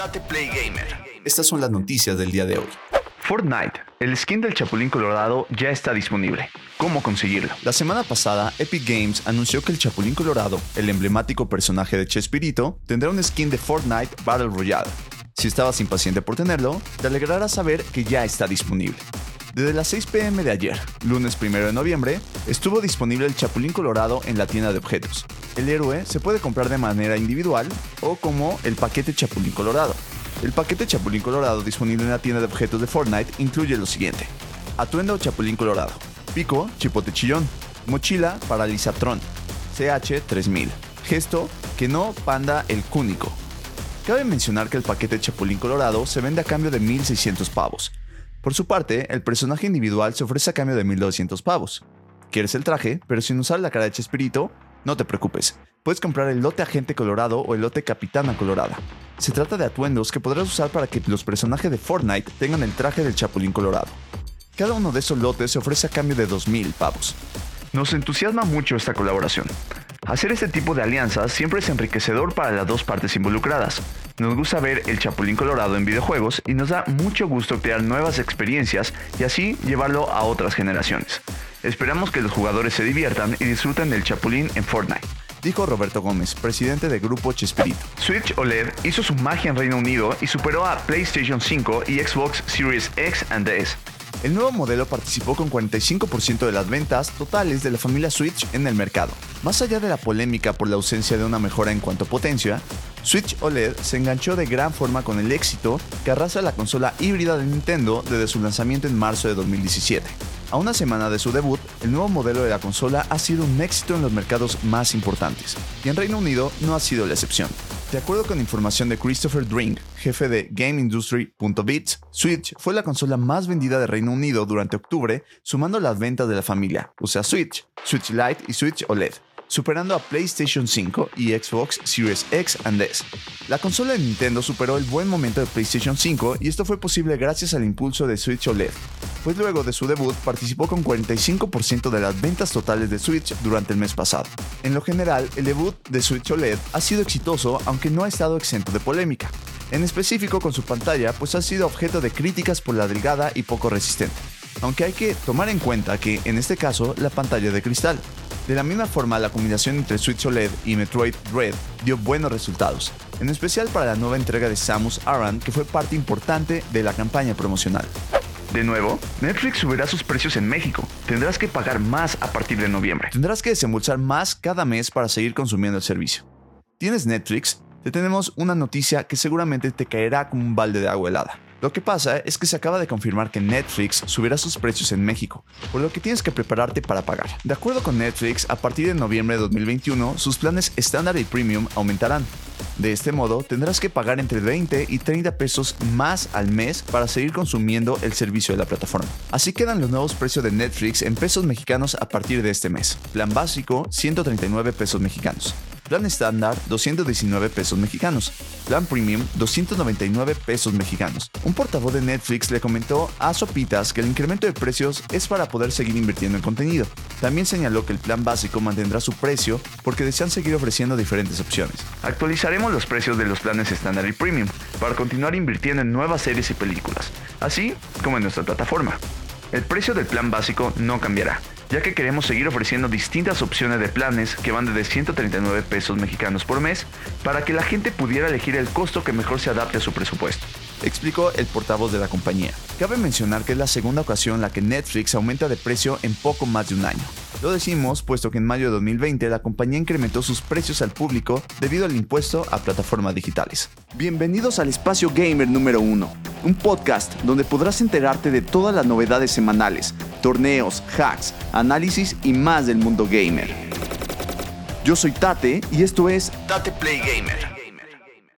Date Play Gamer. Estas son las noticias del día de hoy. Fortnite, el skin del Chapulín Colorado ya está disponible. ¿Cómo conseguirlo? La semana pasada, Epic Games anunció que el Chapulín Colorado, el emblemático personaje de Chespirito, tendrá un skin de Fortnite Battle Royale. Si estabas impaciente por tenerlo, te alegrará saber que ya está disponible. Desde las 6 pm de ayer, lunes 1 de noviembre, estuvo disponible el Chapulín Colorado en la tienda de objetos. El héroe se puede comprar de manera individual o como el paquete Chapulín Colorado. El paquete Chapulín Colorado disponible en la tienda de objetos de Fortnite incluye lo siguiente. Atuendo Chapulín Colorado. Pico, chipote chillón. Mochila, paralizatron. CH 3000. Gesto, que no panda el cúnico. Cabe mencionar que el paquete Chapulín Colorado se vende a cambio de 1600 pavos, por su parte, el personaje individual se ofrece a cambio de 1200 pavos. ¿Quieres el traje, pero sin usar la cara de Chespirito? No te preocupes, puedes comprar el lote Agente Colorado o el lote Capitana Colorada. Se trata de atuendos que podrás usar para que los personajes de Fortnite tengan el traje del Chapulín Colorado. Cada uno de esos lotes se ofrece a cambio de 2000 pavos. Nos entusiasma mucho esta colaboración. Hacer este tipo de alianzas siempre es enriquecedor para las dos partes involucradas. Nos gusta ver el Chapulín Colorado en videojuegos y nos da mucho gusto crear nuevas experiencias y así llevarlo a otras generaciones. Esperamos que los jugadores se diviertan y disfruten del Chapulín en Fortnite. Dijo Roberto Gómez, presidente del grupo Chespirito. Switch OLED hizo su magia en Reino Unido y superó a PlayStation 5 y Xbox Series X and S. El nuevo modelo participó con 45% de las ventas totales de la familia Switch en el mercado. Más allá de la polémica por la ausencia de una mejora en cuanto a potencia, Switch OLED se enganchó de gran forma con el éxito que arrasa la consola híbrida de Nintendo desde su lanzamiento en marzo de 2017. A una semana de su debut, el nuevo modelo de la consola ha sido un éxito en los mercados más importantes, y en Reino Unido no ha sido la excepción. De acuerdo con información de Christopher Drink, jefe de GameIndustry.bits, Switch fue la consola más vendida de Reino Unido durante octubre, sumando las ventas de la familia, o sea Switch, Switch Lite y Switch OLED superando a PlayStation 5 y Xbox Series X and S. La consola de Nintendo superó el buen momento de PlayStation 5 y esto fue posible gracias al impulso de Switch OLED, pues luego de su debut participó con 45% de las ventas totales de Switch durante el mes pasado. En lo general, el debut de Switch OLED ha sido exitoso aunque no ha estado exento de polémica, en específico con su pantalla pues ha sido objeto de críticas por la delgada y poco resistente aunque hay que tomar en cuenta que en este caso la pantalla de cristal. De la misma forma, la combinación entre Switch OLED y Metroid Red dio buenos resultados, en especial para la nueva entrega de Samus Aran, que fue parte importante de la campaña promocional. De nuevo, Netflix subirá sus precios en México. Tendrás que pagar más a partir de noviembre. Tendrás que desembolsar más cada mes para seguir consumiendo el servicio. ¿Tienes Netflix? Te tenemos una noticia que seguramente te caerá como un balde de agua helada. Lo que pasa es que se acaba de confirmar que Netflix subirá sus precios en México, por lo que tienes que prepararte para pagar. De acuerdo con Netflix, a partir de noviembre de 2021, sus planes estándar y premium aumentarán. De este modo, tendrás que pagar entre 20 y 30 pesos más al mes para seguir consumiendo el servicio de la plataforma. Así quedan los nuevos precios de Netflix en pesos mexicanos a partir de este mes. Plan básico, 139 pesos mexicanos. Plan estándar, 219 pesos mexicanos. Plan premium, 299 pesos mexicanos. Un portavoz de Netflix le comentó a Sopitas que el incremento de precios es para poder seguir invirtiendo en contenido. También señaló que el plan básico mantendrá su precio porque desean seguir ofreciendo diferentes opciones. Actualizaremos los precios de los planes estándar y premium para continuar invirtiendo en nuevas series y películas, así como en nuestra plataforma. El precio del plan básico no cambiará, ya que queremos seguir ofreciendo distintas opciones de planes que van desde 139 pesos mexicanos por mes para que la gente pudiera elegir el costo que mejor se adapte a su presupuesto explicó el portavoz de la compañía. Cabe mencionar que es la segunda ocasión en la que Netflix aumenta de precio en poco más de un año. Lo decimos puesto que en mayo de 2020 la compañía incrementó sus precios al público debido al impuesto a plataformas digitales. Bienvenidos al Espacio Gamer número 1, un podcast donde podrás enterarte de todas las novedades semanales, torneos, hacks, análisis y más del mundo gamer. Yo soy Tate y esto es Tate Play Gamer.